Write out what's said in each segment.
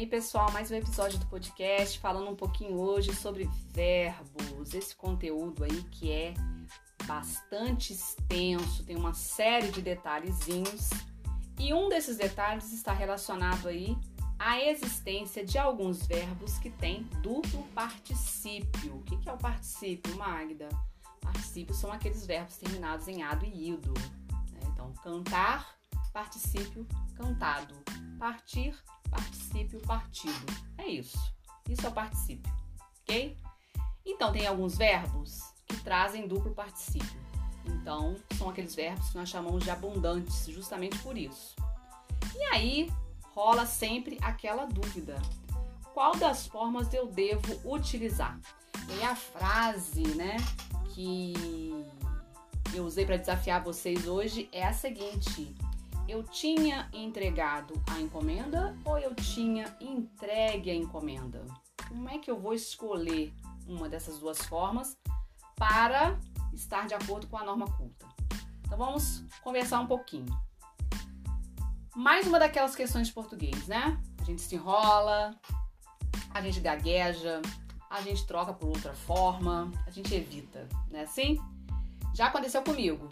aí, pessoal, mais um episódio do podcast falando um pouquinho hoje sobre verbos, esse conteúdo aí que é bastante extenso, tem uma série de detalhezinhos e um desses detalhes está relacionado aí à existência de alguns verbos que têm duplo particípio. O que é o particípio, Magda? Particípios são aqueles verbos terminados em ado e ido. Né? Então, cantar, particípio, cantado. Partir, particípio partido. É isso. Isso é o particípio, ok? Então, tem alguns verbos que trazem duplo particípio. Então, são aqueles verbos que nós chamamos de abundantes, justamente por isso. E aí, rola sempre aquela dúvida: qual das formas eu devo utilizar? E a frase, né, que eu usei para desafiar vocês hoje é a seguinte: eu tinha entregado a encomenda ou eu tinha entregue a encomenda? Como é que eu vou escolher uma dessas duas formas para estar de acordo com a norma culta? Então vamos conversar um pouquinho. Mais uma daquelas questões de português, né? A gente se enrola, a gente gagueja, a gente troca por outra forma, a gente evita, né? Assim? Já aconteceu comigo.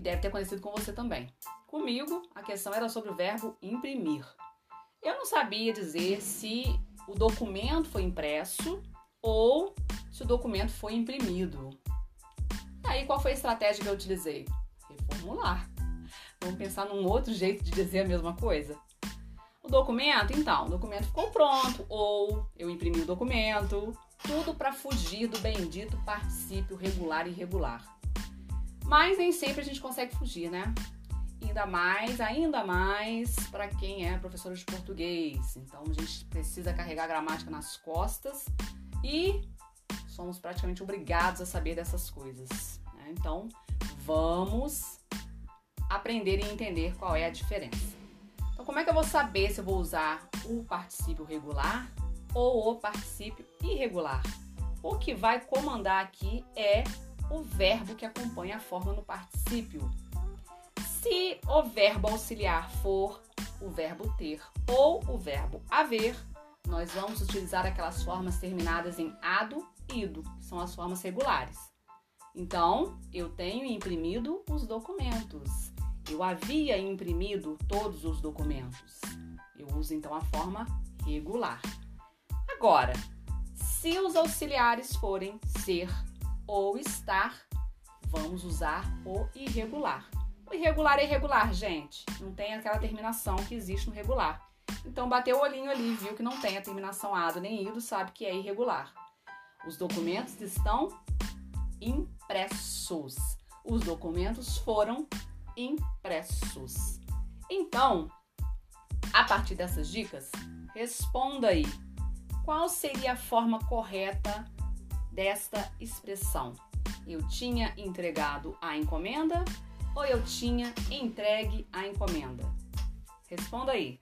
E deve ter acontecido com você também. Comigo, a questão era sobre o verbo imprimir. Eu não sabia dizer se o documento foi impresso ou se o documento foi imprimido. Aí, qual foi a estratégia que eu utilizei? Reformular. Vamos pensar num outro jeito de dizer a mesma coisa. O documento, então, o documento ficou pronto, ou eu imprimi o documento, tudo para fugir do bendito particípio regular e irregular. Mas nem sempre a gente consegue fugir, né? ainda mais, ainda mais para quem é professor de português. Então a gente precisa carregar a gramática nas costas e somos praticamente obrigados a saber dessas coisas. Né? Então vamos aprender e entender qual é a diferença. Então, como é que eu vou saber se eu vou usar o particípio regular ou o particípio irregular? O que vai comandar aqui é o verbo que acompanha a forma no particípio. Se o verbo auxiliar for o verbo ter ou o verbo haver, nós vamos utilizar aquelas formas terminadas em ado, ido, que são as formas regulares. Então, eu tenho imprimido os documentos. Eu havia imprimido todos os documentos. Eu uso então a forma regular. Agora, se os auxiliares forem ser ou estar, vamos usar o irregular. O irregular é irregular, gente. Não tem aquela terminação que existe no regular. Então, bateu o olhinho ali, viu que não tem a terminação ado nem ido, sabe que é irregular. Os documentos estão impressos. Os documentos foram impressos. Então, a partir dessas dicas, responda aí. Qual seria a forma correta desta expressão? Eu tinha entregado a encomenda ou eu tinha entregue a encomenda? Responda aí.